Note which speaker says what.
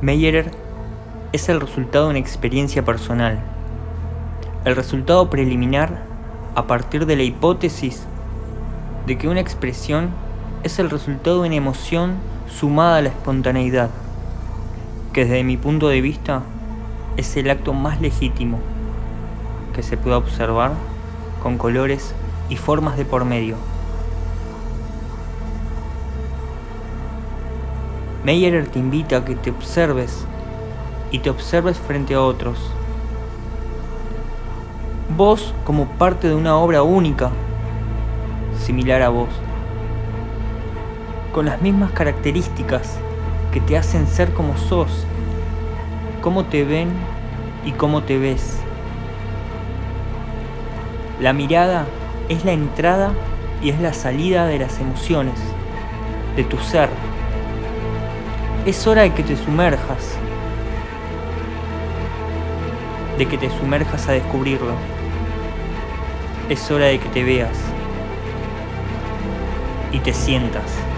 Speaker 1: Meyerer es el resultado de una experiencia personal, el resultado preliminar a partir de la hipótesis de que una expresión es el resultado de una emoción sumada a la espontaneidad, que desde mi punto de vista es el acto más legítimo que se pueda observar con colores y formas de por medio. Meyer te invita a que te observes y te observes frente a otros. Vos como parte de una obra única, similar a vos, con las mismas características que te hacen ser como sos, cómo te ven y cómo te ves. La mirada es la entrada y es la salida de las emociones, de tu ser. Es hora de que te sumerjas, de que te sumerjas a descubrirlo. Es hora de que te veas y te sientas.